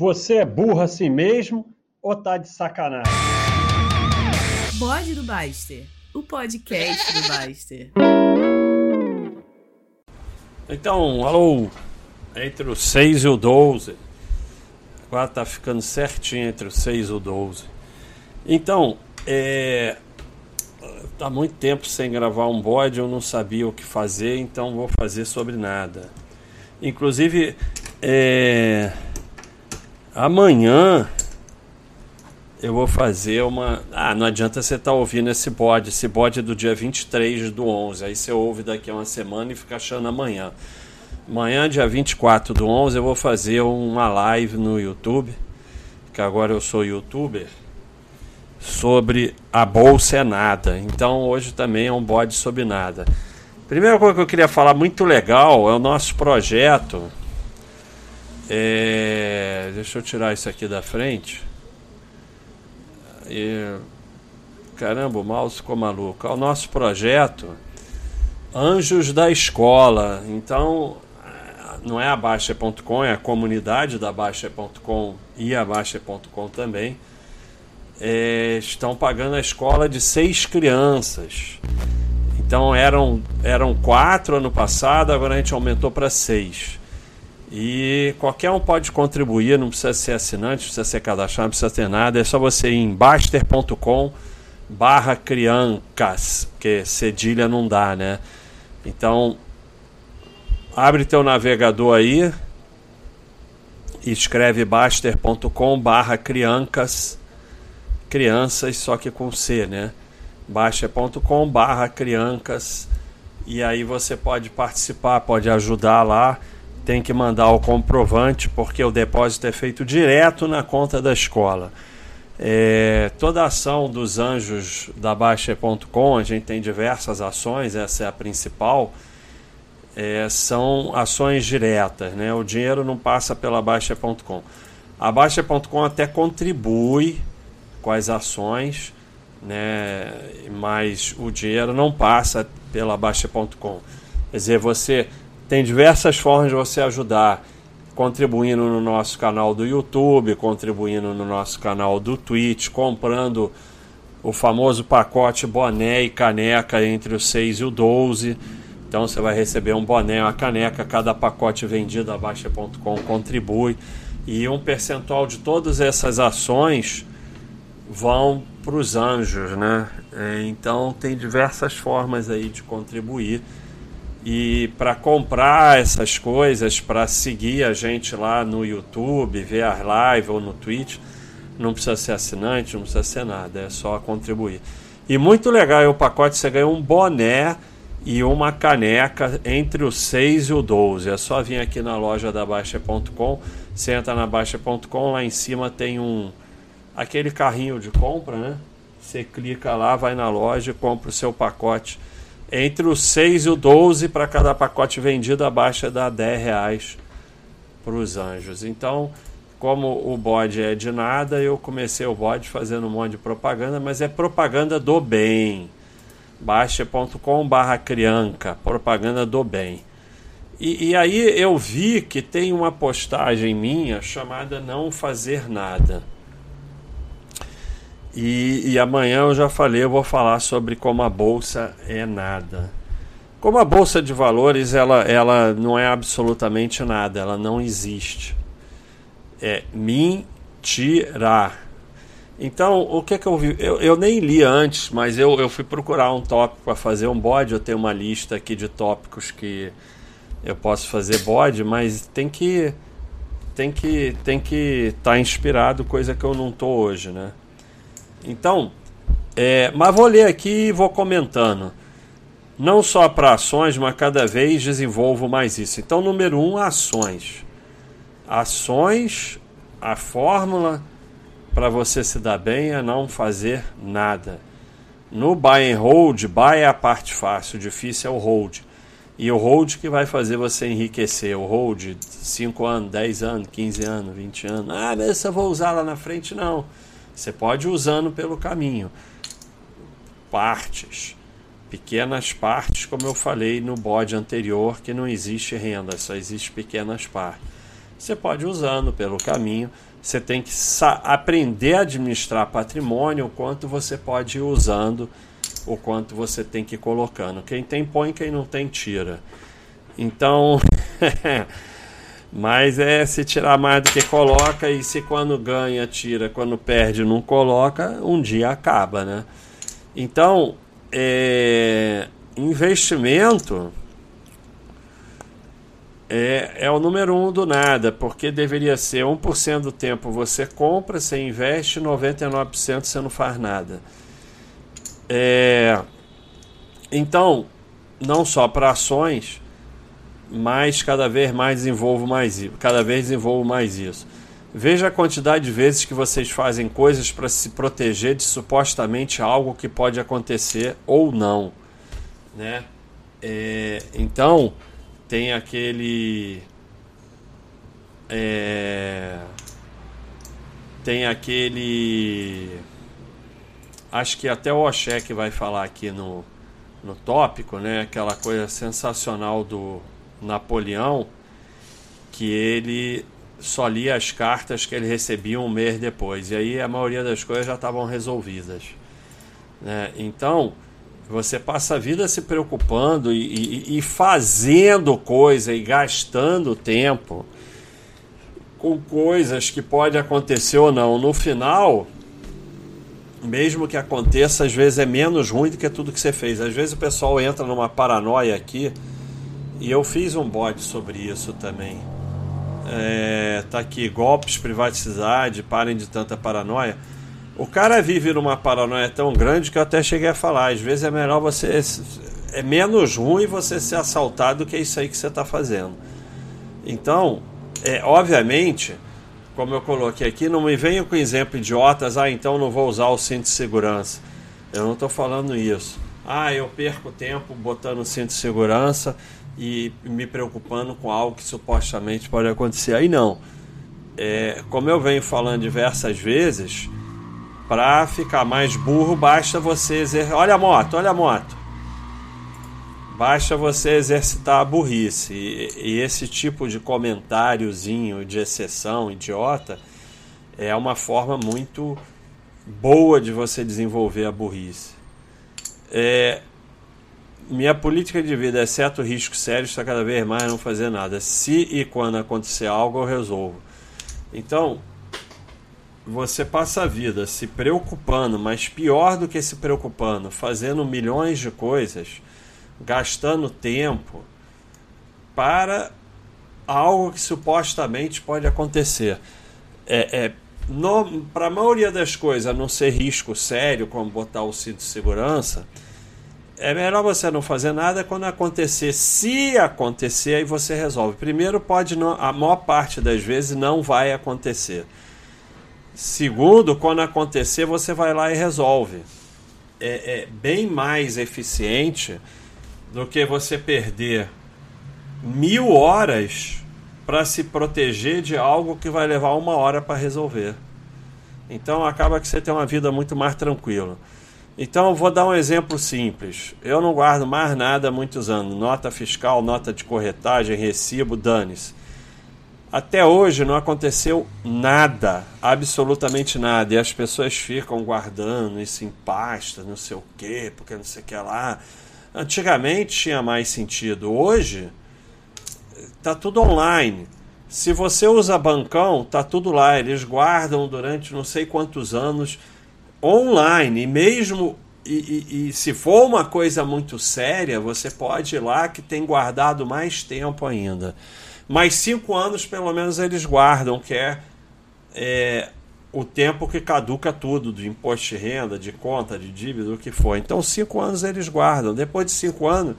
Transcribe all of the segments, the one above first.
Você é burro assim mesmo ou tá de sacanagem? Bode do Baster, o podcast do Baster. Então, alô, entre o 6 e o 12. Agora tá ficando certinho entre o 6 e o 12. Então, é. Tá muito tempo sem gravar um bode, eu não sabia o que fazer, então vou fazer sobre nada. Inclusive, é. Amanhã eu vou fazer uma. Ah, não adianta você estar tá ouvindo esse bode. Esse bode é do dia 23 do 11. Aí você ouve daqui a uma semana e fica achando amanhã. Amanhã, dia 24 do 11, eu vou fazer uma live no YouTube. Que agora eu sou youtuber. Sobre a bolsa é nada. Então hoje também é um bode sobre nada. Primeira coisa que eu queria falar muito legal é o nosso projeto. É... Deixa eu tirar isso aqui da frente. E, caramba, o mouse ficou maluco. É o nosso projeto Anjos da Escola. Então, não é a Baixa.com, é a comunidade da Baixa.com e a Baixa.com também. É, estão pagando a escola de seis crianças. Então eram, eram quatro ano passado, agora a gente aumentou para seis. E qualquer um pode contribuir, não precisa ser assinante, não precisa ser cadastrado, não precisa ter nada. É só você ir em baster.com barra criancas, que cedilha não dá, né? Então, abre teu navegador aí e escreve baster.com barra criancas, crianças, só que com C, né? baster.com barra criancas e aí você pode participar, pode ajudar lá tem que mandar o comprovante porque o depósito é feito direto na conta da escola. É, toda a ação dos anjos da Baixa.com, a gente tem diversas ações, essa é a principal, é, são ações diretas, né? o dinheiro não passa pela Baixa.com. A Baixa.com até contribui com as ações, né? mas o dinheiro não passa pela Baixa.com. Quer dizer, você tem diversas formas de você ajudar, contribuindo no nosso canal do YouTube, contribuindo no nosso canal do Twitch, comprando o famoso pacote boné e caneca entre o 6 e o 12. Então você vai receber um boné uma caneca, cada pacote vendido a Baixa.com contribui. E um percentual de todas essas ações vão para os anjos, né? É, então tem diversas formas aí de contribuir. E para comprar essas coisas, para seguir a gente lá no YouTube, ver as lives ou no Twitch, não precisa ser assinante, não precisa ser nada, é só contribuir. E muito legal, o pacote você ganha um boné e uma caneca entre o 6 e o 12. É só vir aqui na loja da Baixa.com, você entra na Baixa.com, lá em cima tem um aquele carrinho de compra, né? Você clica lá, vai na loja, compra o seu pacote entre o 6 e o 12 para cada pacote vendido abaixo da 10 reais para os anjos. Então, como o bode é de nada, eu comecei o bode fazendo um monte de propaganda, mas é propaganda do bem. Baixa.com barra crianca, propaganda do bem. E, e aí eu vi que tem uma postagem minha chamada Não Fazer Nada. E, e, amanhã eu já falei, eu vou falar sobre como a bolsa é nada. Como a bolsa de valores, ela, ela não é absolutamente nada, ela não existe. É mentira. Então, o que, é que eu vi? Eu, eu nem li antes, mas eu, eu fui procurar um tópico para fazer um bode. Eu tenho uma lista aqui de tópicos que eu posso fazer bode, mas tem que tem que tem que estar tá inspirado, coisa que eu não tô hoje, né? Então, é, mas vou ler aqui e vou comentando. Não só para ações, mas cada vez desenvolvo mais isso. Então, número um, ações. Ações, a fórmula para você se dar bem é não fazer nada. No buy and hold, buy é a parte fácil, difícil é o hold. E o hold que vai fazer você enriquecer. O hold, 5 anos, 10 anos, 15 anos, 20 anos. Ah, mas eu vou usar lá na frente, não. Você pode ir usando pelo caminho. Partes. Pequenas partes, como eu falei no bode anterior, que não existe renda, só existe pequenas partes. você pode ir usando pelo caminho. Você tem que aprender a administrar patrimônio, o quanto você pode ir usando, o quanto você tem que ir colocando. Quem tem, põe, quem não tem, tira. Então, mas é se tirar mais do que coloca, e se quando ganha, tira, quando perde, não coloca, um dia acaba, né? Então, é, investimento é, é o número um do nada, porque deveria ser 1% do tempo você compra, você investe, 99% você não faz nada. É, então, não só para ações, mas cada vez mais desenvolvo mais cada vez desenvolvo mais isso. Veja a quantidade de vezes que vocês fazem coisas para se proteger de supostamente algo que pode acontecer ou não, né? É, então tem aquele é, tem aquele acho que até o Oshek vai falar aqui no, no tópico, né? Aquela coisa sensacional do Napoleão que ele só lia as cartas que ele recebia um mês depois e aí a maioria das coisas já estavam resolvidas, né? Então você passa a vida se preocupando e, e, e fazendo coisa e gastando tempo com coisas que pode acontecer ou não. No final, mesmo que aconteça, às vezes é menos ruim do que tudo que você fez. Às vezes o pessoal entra numa paranoia aqui, e eu fiz um bode sobre isso também. É, tá aqui, golpes, privacidade, parem de tanta paranoia. O cara vive numa paranoia tão grande que eu até cheguei a falar. Às vezes é melhor você. É menos ruim você ser assaltado do que isso aí que você está fazendo. Então, é, obviamente, como eu coloquei aqui, não me venham com exemplo idiotas. Ah, então não vou usar o cinto de segurança. Eu não estou falando isso. Ah, eu perco tempo botando o cinto de segurança e me preocupando com algo que supostamente pode acontecer. Aí não. É, como eu venho falando diversas vezes para ficar mais burro, basta você exercitar. Olha a moto, olha a moto. Basta você exercitar a burrice. E, e esse tipo de comentáriozinho de exceção, idiota, é uma forma muito boa de você desenvolver a burrice. É, minha política de vida, exceto riscos sérios, está cada vez mais não fazer nada. Se e quando acontecer algo, eu resolvo. Então, você passa a vida se preocupando, mas pior do que se preocupando, fazendo milhões de coisas, gastando tempo para algo que supostamente pode acontecer. É, é para a maioria das coisas, a não ser risco sério, como botar o cinto de segurança, é melhor você não fazer nada quando acontecer. Se acontecer, aí você resolve. Primeiro, pode não, a maior parte das vezes não vai acontecer. Segundo, quando acontecer, você vai lá e resolve. É, é bem mais eficiente do que você perder mil horas para se proteger de algo que vai levar uma hora para resolver. Então acaba que você tem uma vida muito mais tranquila. Então vou dar um exemplo simples. Eu não guardo mais nada há muitos anos. Nota fiscal, nota de corretagem, recibo, dane-se. Até hoje não aconteceu nada, absolutamente nada. E as pessoas ficam guardando isso em pasta, não sei o quê, porque não sei o que lá. Antigamente tinha mais sentido. Hoje tá tudo online. Se você usa bancão, tá tudo lá. Eles guardam durante não sei quantos anos online. E mesmo e, e, e, se for uma coisa muito séria, você pode ir lá que tem guardado mais tempo ainda mais cinco anos pelo menos eles guardam, que é, é o tempo que caduca tudo, de imposto de renda, de conta, de dívida, o que for. Então, cinco anos eles guardam. Depois de cinco anos,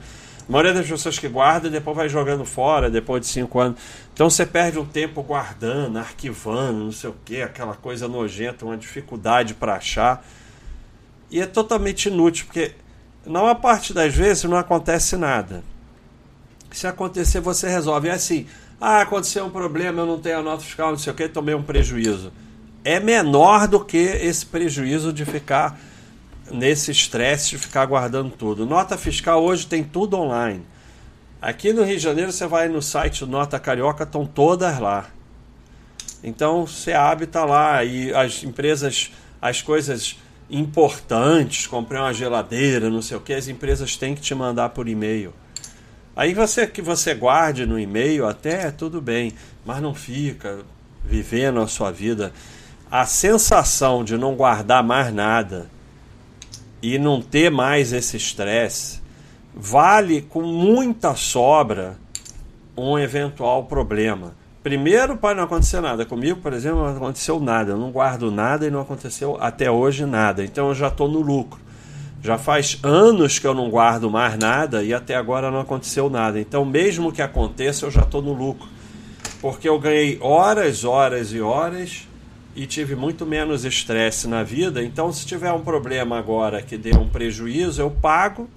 a maioria das pessoas que guardam depois vai jogando fora, depois de cinco anos. Então, você perde um tempo guardando, arquivando, não sei o que, aquela coisa nojenta, uma dificuldade para achar. E é totalmente inútil, porque na maior parte das vezes não acontece nada. Se acontecer, você resolve. É assim, ah, aconteceu um problema, eu não tenho a nota fiscal, não sei o que, tomei um prejuízo. É menor do que esse prejuízo de ficar nesse estresse de ficar guardando tudo. Nota fiscal hoje tem tudo online. Aqui no Rio de Janeiro você vai no site Nota Carioca, estão todas lá. Então você abre tá lá e as empresas, as coisas importantes, comprei uma geladeira, não sei o que, as empresas têm que te mandar por e-mail. Aí você que você guarde no e-mail até tudo bem, mas não fica vivendo a sua vida. A sensação de não guardar mais nada e não ter mais esse estresse vale com muita sobra um eventual problema. Primeiro, para não acontecer nada. Comigo, por exemplo, não aconteceu nada. Eu não guardo nada e não aconteceu até hoje nada. Então eu já estou no lucro. Já faz anos que eu não guardo mais nada e até agora não aconteceu nada. Então, mesmo que aconteça, eu já estou no lucro. Porque eu ganhei horas, horas e horas e tive muito menos estresse na vida. Então, se tiver um problema agora que dê um prejuízo, eu pago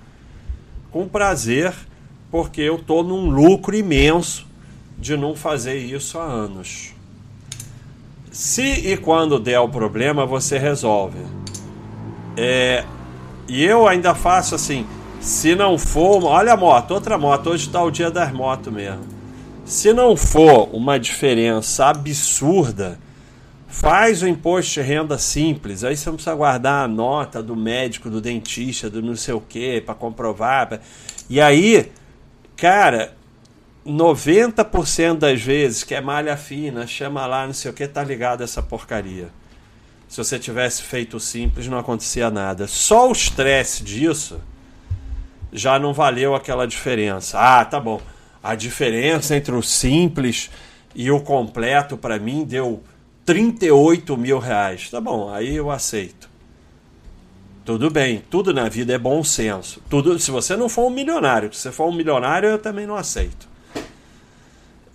com prazer, porque eu estou num lucro imenso de não fazer isso há anos. Se e quando der o problema, você resolve. É, e eu ainda faço assim: se não for, olha a moto, outra moto, hoje está o dia das motos mesmo. Se não for uma diferença absurda, faz o imposto de renda simples. Aí você não precisa guardar a nota do médico, do dentista, do não sei o que, para comprovar. E aí, cara, 90% das vezes que é malha fina, chama lá, não sei o que, tá ligado essa porcaria. Se você tivesse feito simples, não acontecia nada. Só o estresse disso já não valeu aquela diferença. Ah, tá bom. A diferença entre o simples e o completo para mim deu 38 mil reais. Tá bom, aí eu aceito. Tudo bem, tudo na vida é bom senso. Tudo, se você não for um milionário, se você for um milionário, eu também não aceito.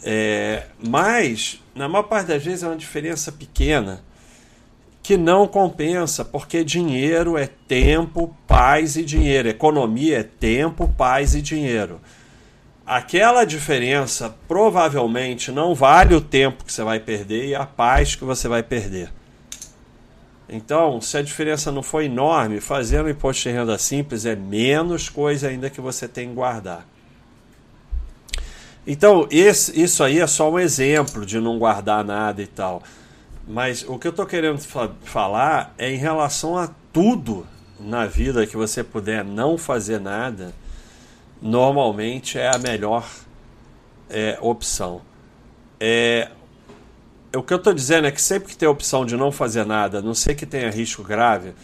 É, mas, na maior parte das vezes, é uma diferença pequena que não compensa, porque dinheiro é tempo, paz e dinheiro. Economia é tempo, paz e dinheiro. Aquela diferença provavelmente não vale o tempo que você vai perder e a paz que você vai perder. Então, se a diferença não for enorme, fazer um imposto de renda simples é menos coisa ainda que você tem que guardar. Então, esse, isso aí é só um exemplo de não guardar nada e tal. Mas o que eu estou querendo fa falar é em relação a tudo na vida que você puder não fazer nada, normalmente é a melhor é, opção. É, o que eu estou dizendo é que sempre que tem a opção de não fazer nada, não ser que tenha risco grave,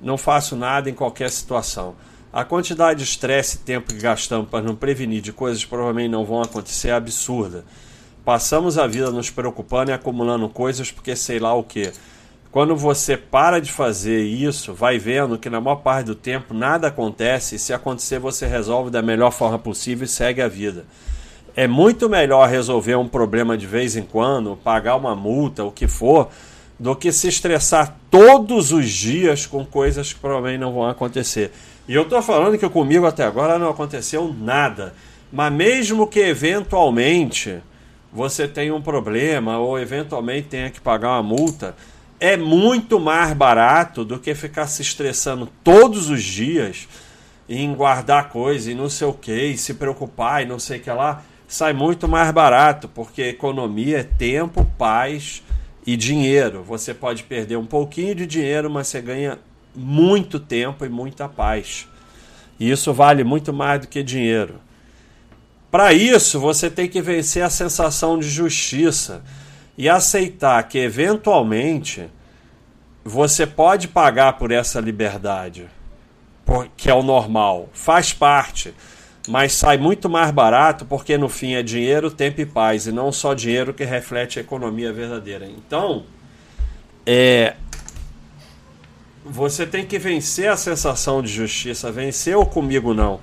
não faço nada em qualquer situação. A quantidade de estresse e tempo que gastamos para não prevenir de coisas que provavelmente não vão acontecer é absurda. Passamos a vida nos preocupando e acumulando coisas porque sei lá o que. Quando você para de fazer isso, vai vendo que na maior parte do tempo nada acontece e se acontecer você resolve da melhor forma possível e segue a vida. É muito melhor resolver um problema de vez em quando, pagar uma multa, o que for, do que se estressar todos os dias com coisas que provavelmente não vão acontecer. E eu estou falando que comigo até agora não aconteceu nada. Mas mesmo que eventualmente você tenha um problema ou eventualmente tenha que pagar uma multa, é muito mais barato do que ficar se estressando todos os dias em guardar coisa e não sei o que, e se preocupar e não sei o que lá. Sai muito mais barato, porque economia é tempo, paz e dinheiro. Você pode perder um pouquinho de dinheiro, mas você ganha muito tempo e muita paz. E isso vale muito mais do que dinheiro. Para isso, você tem que vencer a sensação de justiça e aceitar que, eventualmente, você pode pagar por essa liberdade, que é o normal, faz parte, mas sai muito mais barato porque, no fim, é dinheiro, tempo e paz, e não só dinheiro que reflete a economia verdadeira. Então, é, você tem que vencer a sensação de justiça, vencer o comigo não.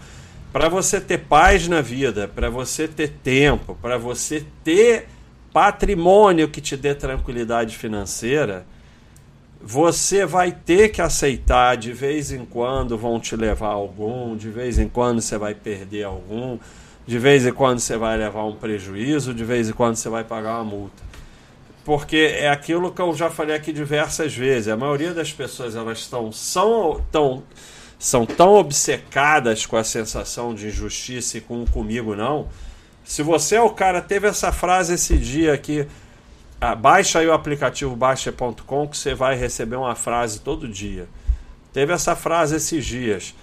Para você ter paz na vida, para você ter tempo, para você ter patrimônio que te dê tranquilidade financeira, você vai ter que aceitar de vez em quando vão te levar algum, de vez em quando você vai perder algum, de vez em quando você vai levar um prejuízo, de vez em quando você vai pagar uma multa porque é aquilo que eu já falei aqui diversas vezes. A maioria das pessoas elas estão são tão são tão obcecadas com a sensação de injustiça e com comigo não. Se você é o cara teve essa frase esse dia aqui, Ah, baixa aí o aplicativo baixa.com que você vai receber uma frase todo dia. Teve essa frase esses dias.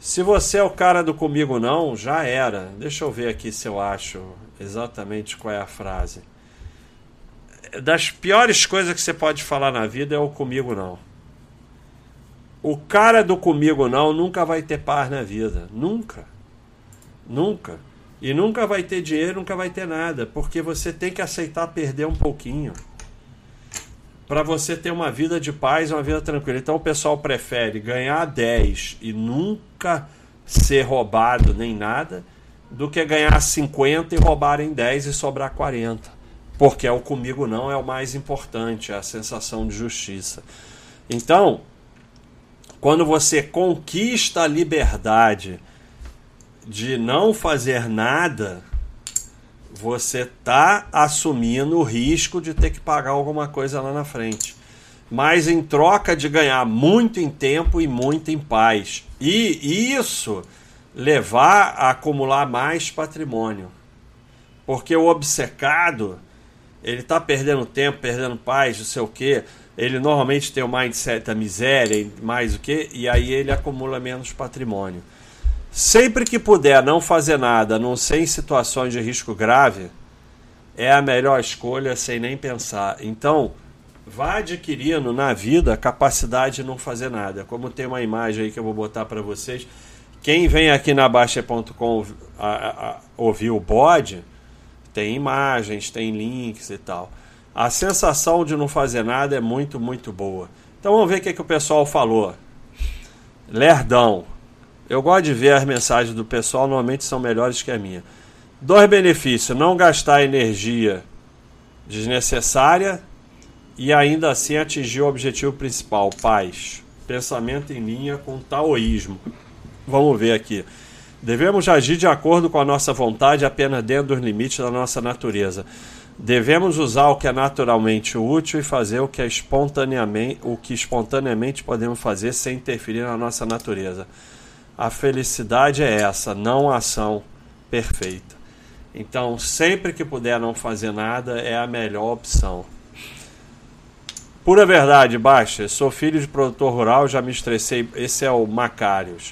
Se você é o cara do comigo não, já era. Deixa eu ver aqui se eu acho exatamente qual é a frase. Das piores coisas que você pode falar na vida é o comigo não. O cara do comigo não nunca vai ter paz na vida. Nunca. Nunca. E nunca vai ter dinheiro, nunca vai ter nada, porque você tem que aceitar perder um pouquinho. Para você ter uma vida de paz, uma vida tranquila. Então o pessoal prefere ganhar 10 e nunca ser roubado nem nada, do que ganhar 50 e roubarem 10 e sobrar 40. Porque é o comigo não é o mais importante, é a sensação de justiça. Então, quando você conquista a liberdade de não fazer nada, você está assumindo o risco de ter que pagar alguma coisa lá na frente. Mas em troca de ganhar muito em tempo e muito em paz. E isso levar a acumular mais patrimônio. Porque o obcecado, ele está perdendo tempo, perdendo paz, não sei o quê. Ele normalmente tem o mindset da miséria, mais o quê, e aí ele acumula menos patrimônio. Sempre que puder não fazer nada, não ser em situações de risco grave, é a melhor escolha sem nem pensar. Então, vá adquirindo na vida a capacidade de não fazer nada. Como tem uma imagem aí que eu vou botar para vocês. Quem vem aqui na Baixa.com ouvir o bode, tem imagens, tem links e tal. A sensação de não fazer nada é muito, muito boa. Então vamos ver o que, que o pessoal falou. Lerdão. Eu gosto de ver as mensagens do pessoal, normalmente são melhores que a minha. Dois benefícios: não gastar energia desnecessária e ainda assim atingir o objetivo principal, paz. Pensamento em linha com taoísmo. Vamos ver aqui. Devemos agir de acordo com a nossa vontade apenas dentro dos limites da nossa natureza. Devemos usar o que é naturalmente útil e fazer o que, é espontaneamente, o que espontaneamente podemos fazer sem interferir na nossa natureza. A felicidade é essa, não a ação perfeita. Então, sempre que puder não fazer nada, é a melhor opção. Pura verdade, baixa. Sou filho de produtor rural, já me estressei. Esse é o Macários.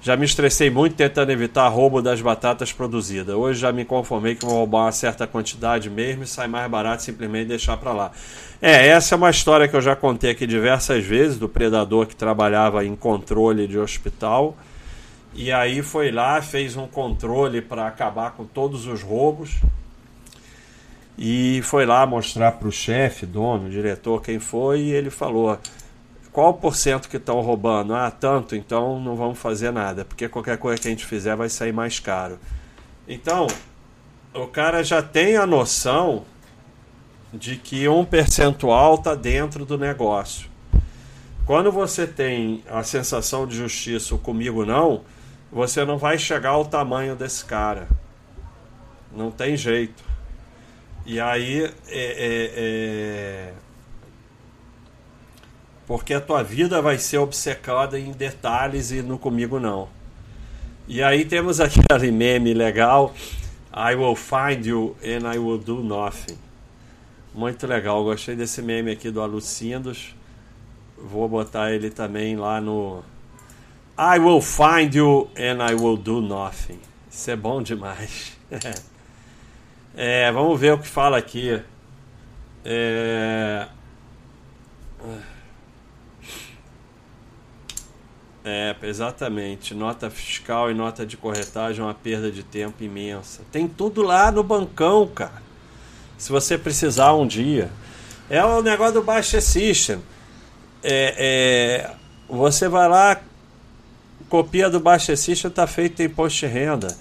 Já me estressei muito tentando evitar roubo das batatas produzidas. Hoje já me conformei que vou roubar uma certa quantidade mesmo e sai mais barato simplesmente deixar para lá. É, essa é uma história que eu já contei aqui diversas vezes do predador que trabalhava em controle de hospital e aí foi lá, fez um controle para acabar com todos os roubos. E foi lá mostrar para o chefe, dono, diretor, quem foi, e ele falou: qual o porcento que estão roubando? Ah, tanto, então não vamos fazer nada, porque qualquer coisa que a gente fizer vai sair mais caro. Então, o cara já tem a noção de que um percentual está dentro do negócio. Quando você tem a sensação de justiça, comigo não, você não vai chegar ao tamanho desse cara. Não tem jeito. E aí é, é, é... porque a tua vida vai ser obcecada em detalhes e no comigo não. E aí temos aquele meme legal, I will find you and I will do nothing. Muito legal, gostei desse meme aqui do Alucindos. Vou botar ele também lá no I will find you and I will do nothing. Isso é bom demais. é, vamos ver o que fala aqui. É... É, exatamente. Nota fiscal e nota de corretagem é uma perda de tempo imensa. Tem tudo lá no bancão, cara. Se você precisar um dia. É o negócio do Baixa System. É, é, você vai lá, copia do Baixa System está feito em imposto de renda.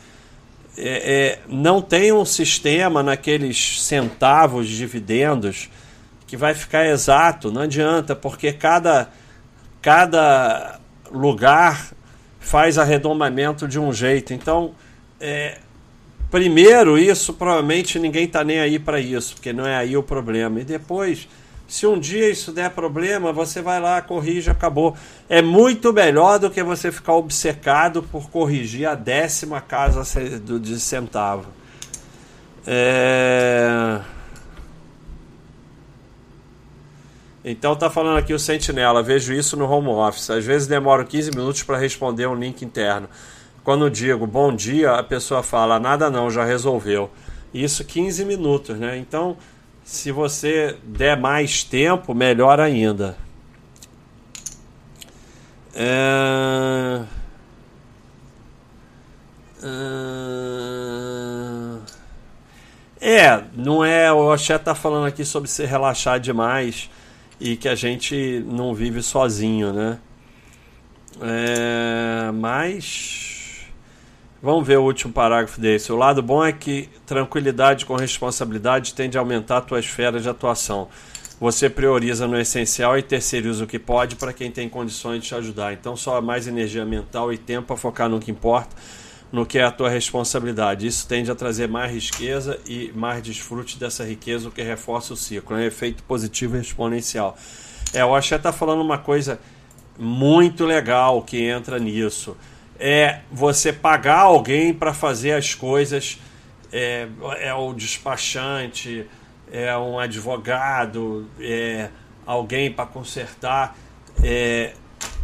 É, é, não tem um sistema naqueles centavos de dividendos que vai ficar exato, não adianta, porque cada, cada lugar faz arredondamento de um jeito. Então, é, primeiro, isso provavelmente ninguém está nem aí para isso, porque não é aí o problema. E depois se um dia isso der problema, você vai lá, corrige, acabou. É muito melhor do que você ficar obcecado por corrigir a décima casa de centavo. É... Então tá falando aqui o Sentinela, vejo isso no home office. Às vezes demoro 15 minutos para responder um link interno. Quando digo bom dia, a pessoa fala nada não, já resolveu. Isso 15 minutos, né? Então, se você der mais tempo, melhor ainda. É... É, não é. O Oxé tá falando aqui sobre se relaxar demais e que a gente não vive sozinho, né? É, mas vamos ver o último parágrafo desse. O lado bom é que tranquilidade com responsabilidade tende a aumentar a tua esfera de atuação. Você prioriza no essencial e terceiriza o que pode para quem tem condições de te ajudar. Então, só mais energia mental e tempo para focar no que importa, no que é a tua responsabilidade. Isso tende a trazer mais riqueza e mais desfrute dessa riqueza, o que reforça o ciclo. É um efeito positivo e exponencial. É, o Axé está falando uma coisa muito legal que entra nisso. É você pagar alguém para fazer as coisas, é, é o despachante, é um advogado, é alguém para consertar, é,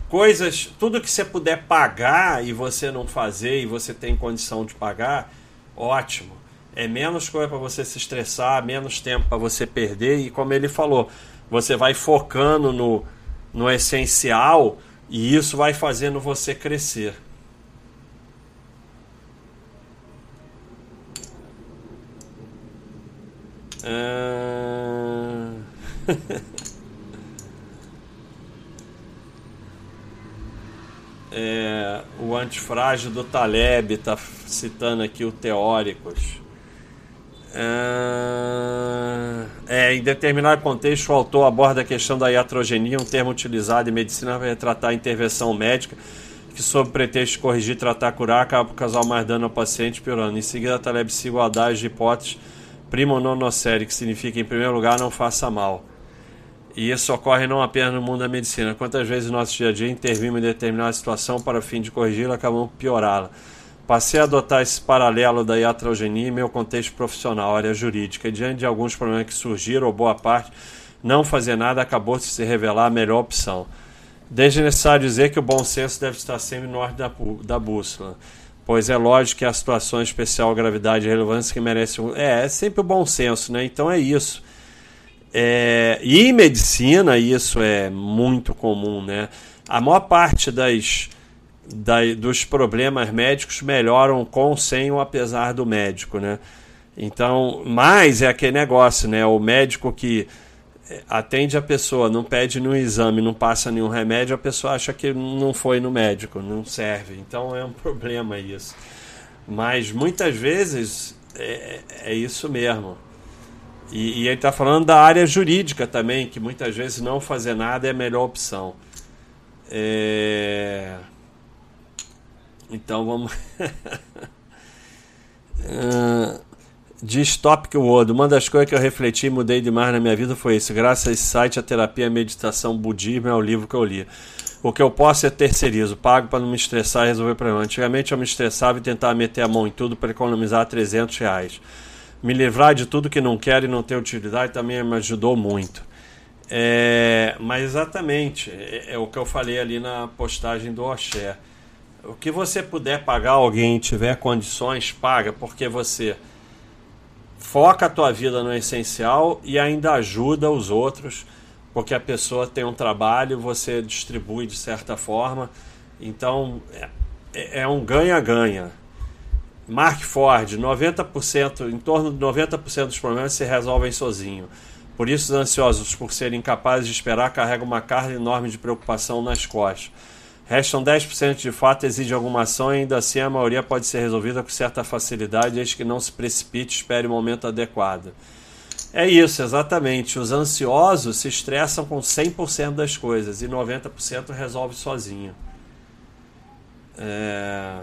coisas, tudo que você puder pagar e você não fazer e você tem condição de pagar, ótimo. É menos coisa para você se estressar, menos tempo para você perder e como ele falou, você vai focando no, no essencial e isso vai fazendo você crescer. Ah... é, o antifrágil do Taleb está citando aqui o Teóricos. Ah, é, em determinado contexto, o autor aborda a questão da iatrogenia, um termo utilizado em medicina para retratar a intervenção médica que, sob pretexto de corrigir, tratar, curar, acaba por causar mais dano ao paciente, piorando. Em seguida, Taleb siga o adagio de hipóteses primo nonocere, que significa em primeiro lugar não faça mal. E isso ocorre não apenas no mundo da medicina. Quantas vezes no nosso dia a dia intervimos em determinada situação para o fim de corrigi-la, acabamos piorá-la. Passei a adotar esse paralelo da iatrogenia em meu contexto profissional, área jurídica, e diante de alguns problemas que surgiram, ou boa parte, não fazer nada acabou de se revelar a melhor opção. Desde necessário dizer que o bom senso deve estar sempre no ordem da, da bússola pois é lógico que há situações especial, gravidade e relevância que merecem. É, é sempre o bom senso, né? Então é isso. É, e em medicina isso é muito comum, né? A maior parte das, da, dos problemas médicos melhoram com, sem ou apesar do médico, né? Então, mas é aquele negócio, né? O médico que atende a pessoa, não pede no exame, não passa nenhum remédio, a pessoa acha que não foi no médico, não serve. Então é um problema isso. Mas muitas vezes é, é isso mesmo. E, e ele está falando da área jurídica também, que muitas vezes não fazer nada é a melhor opção. É... Então vamos. uh... Diz Topic World. Uma das coisas que eu refleti e mudei demais na minha vida foi isso. Graças a esse site, a terapia, a meditação, budismo é o livro que eu li. O que eu posso é terceirizo, pago para não me estressar e resolver problema. Antigamente eu me estressava e tentava meter a mão em tudo para economizar 300 reais. Me livrar de tudo que não quero e não tem utilidade também me ajudou muito. É, mas exatamente, é, é, o que eu falei ali na postagem do Oxé. O que você puder pagar alguém tiver condições, paga, porque você foca a tua vida no essencial e ainda ajuda os outros, porque a pessoa tem um trabalho, você distribui de certa forma. Então é, é um ganha-ganha. Mark Ford, 90%, em torno de 90% dos problemas se resolvem sozinho. Por isso, os ansiosos, por serem incapazes de esperar, carregam uma carga enorme de preocupação nas costas. Restam 10% de fato exige alguma ação ainda assim a maioria pode ser resolvida com certa facilidade, desde que não se precipite espere o momento adequado. É isso, exatamente. Os ansiosos se estressam com 100% das coisas e 90% resolve sozinho. É...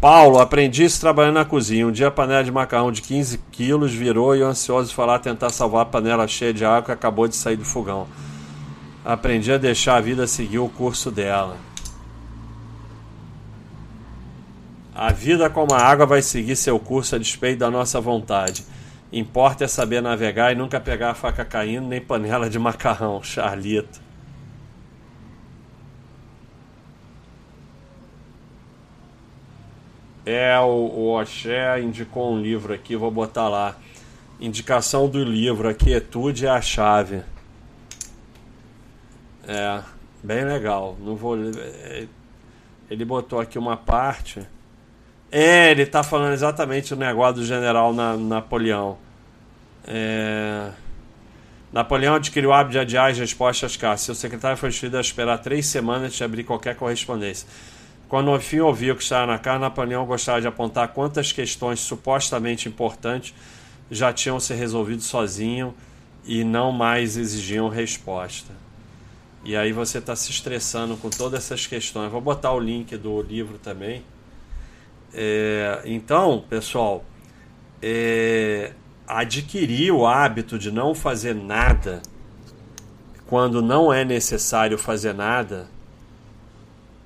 Paulo, aprendi isso trabalhando na cozinha. Um dia a panela de macarrão de 15 quilos virou e o ansioso foi lá tentar salvar a panela cheia de água que acabou de sair do fogão aprendi a deixar a vida seguir o curso dela. A vida como a água vai seguir seu curso a despeito da nossa vontade. Importa é saber navegar e nunca pegar a faca caindo, nem panela de macarrão, Charlito. É, o, o Oxé indicou um livro aqui, vou botar lá. Indicação do livro, a quietude é a chave. É, bem legal. Não vou. É, ele botou aqui uma parte. É, ele está falando exatamente o negócio do general na, Napoleão. É... Napoleão adquiriu o hábito de adiar as respostas caras. Seu secretário foi instruído a esperar três semanas de abrir qualquer correspondência. Quando o fim ouviu que estava na cara, Napoleão gostava de apontar quantas questões supostamente importantes já tinham se resolvido sozinho e não mais exigiam resposta. E aí você está se estressando com todas essas questões. Vou botar o link do livro também. É, então, pessoal, é, adquirir o hábito de não fazer nada quando não é necessário fazer nada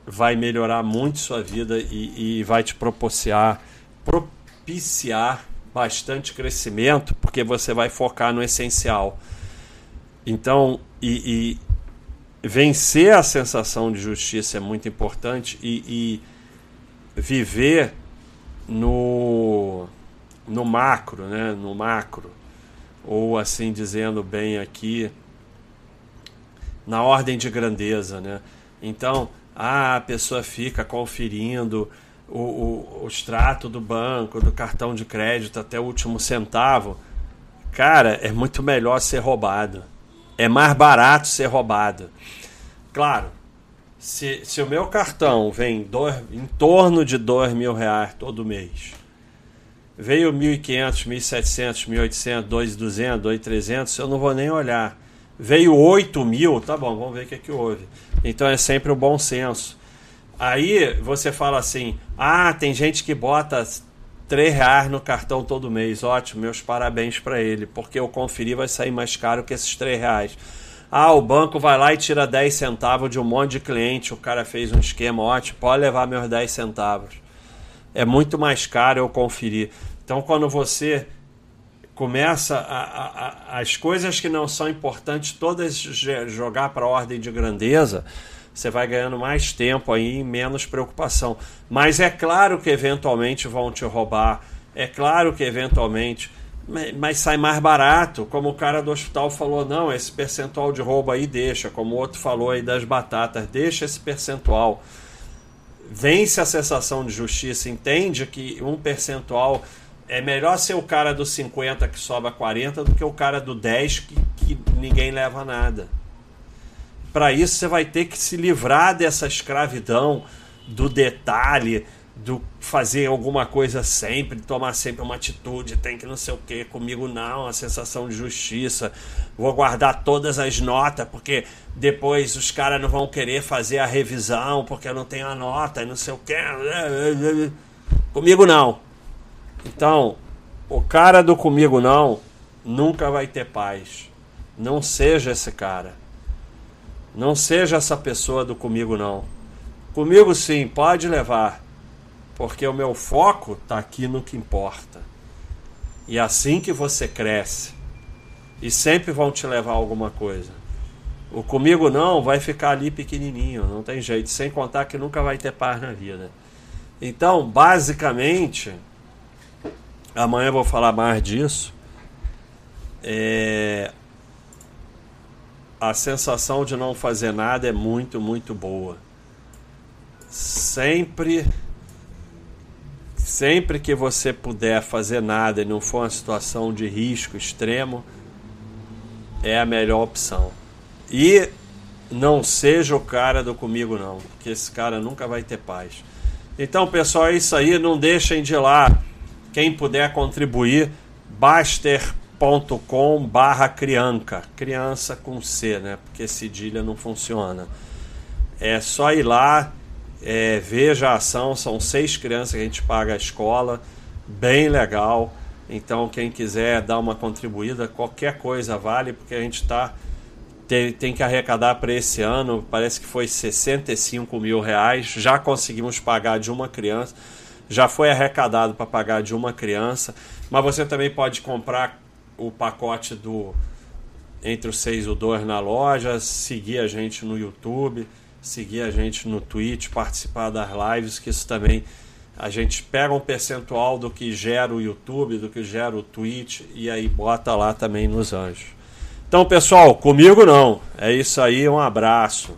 vai melhorar muito sua vida e, e vai te propiciar, propiciar bastante crescimento, porque você vai focar no essencial. Então, e, e vencer a sensação de justiça é muito importante e, e viver no, no macro, né? no macro, ou assim dizendo bem aqui, na ordem de grandeza. Né? Então, ah, a pessoa fica conferindo o, o, o extrato do banco, do cartão de crédito até o último centavo. Cara, é muito melhor ser roubado. É mais barato ser roubado. Claro, se, se o meu cartão vem dois, em torno de dois mil reais todo mês, veio 1.500, 1.700, 1.800, 2.200, 2.300, eu não vou nem olhar. Veio 8 mil, tá bom, vamos ver o que, é que houve. Então é sempre o bom senso. Aí você fala assim: ah, tem gente que bota 3 reais no cartão todo mês. Ótimo, meus parabéns para ele, porque eu conferi vai sair mais caro que esses 3 reais. Ah, o banco vai lá e tira 10 centavos de um monte de cliente. O cara fez um esquema ótimo, pode levar meus 10 centavos. É muito mais caro eu conferir. Então, quando você começa a, a, as coisas que não são importantes todas jogar para a ordem de grandeza, você vai ganhando mais tempo aí e menos preocupação. Mas é claro que eventualmente vão te roubar, é claro que eventualmente mas sai mais barato, como o cara do hospital falou, não, esse percentual de roubo aí deixa, como o outro falou aí das batatas, deixa esse percentual. Vence a sensação de justiça, entende que um percentual é melhor ser o cara do 50 que sobra 40 do que o cara do 10 que, que ninguém leva nada. Para isso você vai ter que se livrar dessa escravidão do detalhe, do fazer alguma coisa sempre, tomar sempre uma atitude, tem que não sei o que, comigo não, a sensação de justiça, vou guardar todas as notas, porque depois os caras não vão querer fazer a revisão, porque eu não tenho a nota não sei o que. Comigo não. Então, o cara do comigo não nunca vai ter paz. Não seja esse cara. Não seja essa pessoa do comigo não. Comigo sim, pode levar porque o meu foco está aqui no que importa. E é assim que você cresce. E sempre vão te levar alguma coisa. O comigo não vai ficar ali pequenininho, não tem jeito. Sem contar que nunca vai ter paz na vida. Então, basicamente, amanhã eu vou falar mais disso. É... A sensação de não fazer nada é muito, muito boa. Sempre Sempre que você puder fazer nada e não for uma situação de risco extremo, é a melhor opção. E não seja o cara do comigo não, porque esse cara nunca vai ter paz. Então, pessoal, é isso aí. Não deixem de ir lá. Quem puder contribuir, baster.com barra crianca. Criança com C, né? Porque cedilha não funciona. É só ir lá é, veja a ação, são seis crianças que a gente paga a escola, bem legal. Então, quem quiser dar uma contribuída, qualquer coisa vale, porque a gente tem, tem que arrecadar para esse ano, parece que foi 65 mil reais. Já conseguimos pagar de uma criança. já foi arrecadado para pagar de uma criança, mas você também pode comprar o pacote do Entre os Seis e o Dois na loja, seguir a gente no YouTube, seguir a gente no Twitch, participar das lives, que isso também a gente pega um percentual do que gera o YouTube, do que gera o Twitch e aí bota lá também nos anjos. Então, pessoal, comigo não. É isso aí, um abraço.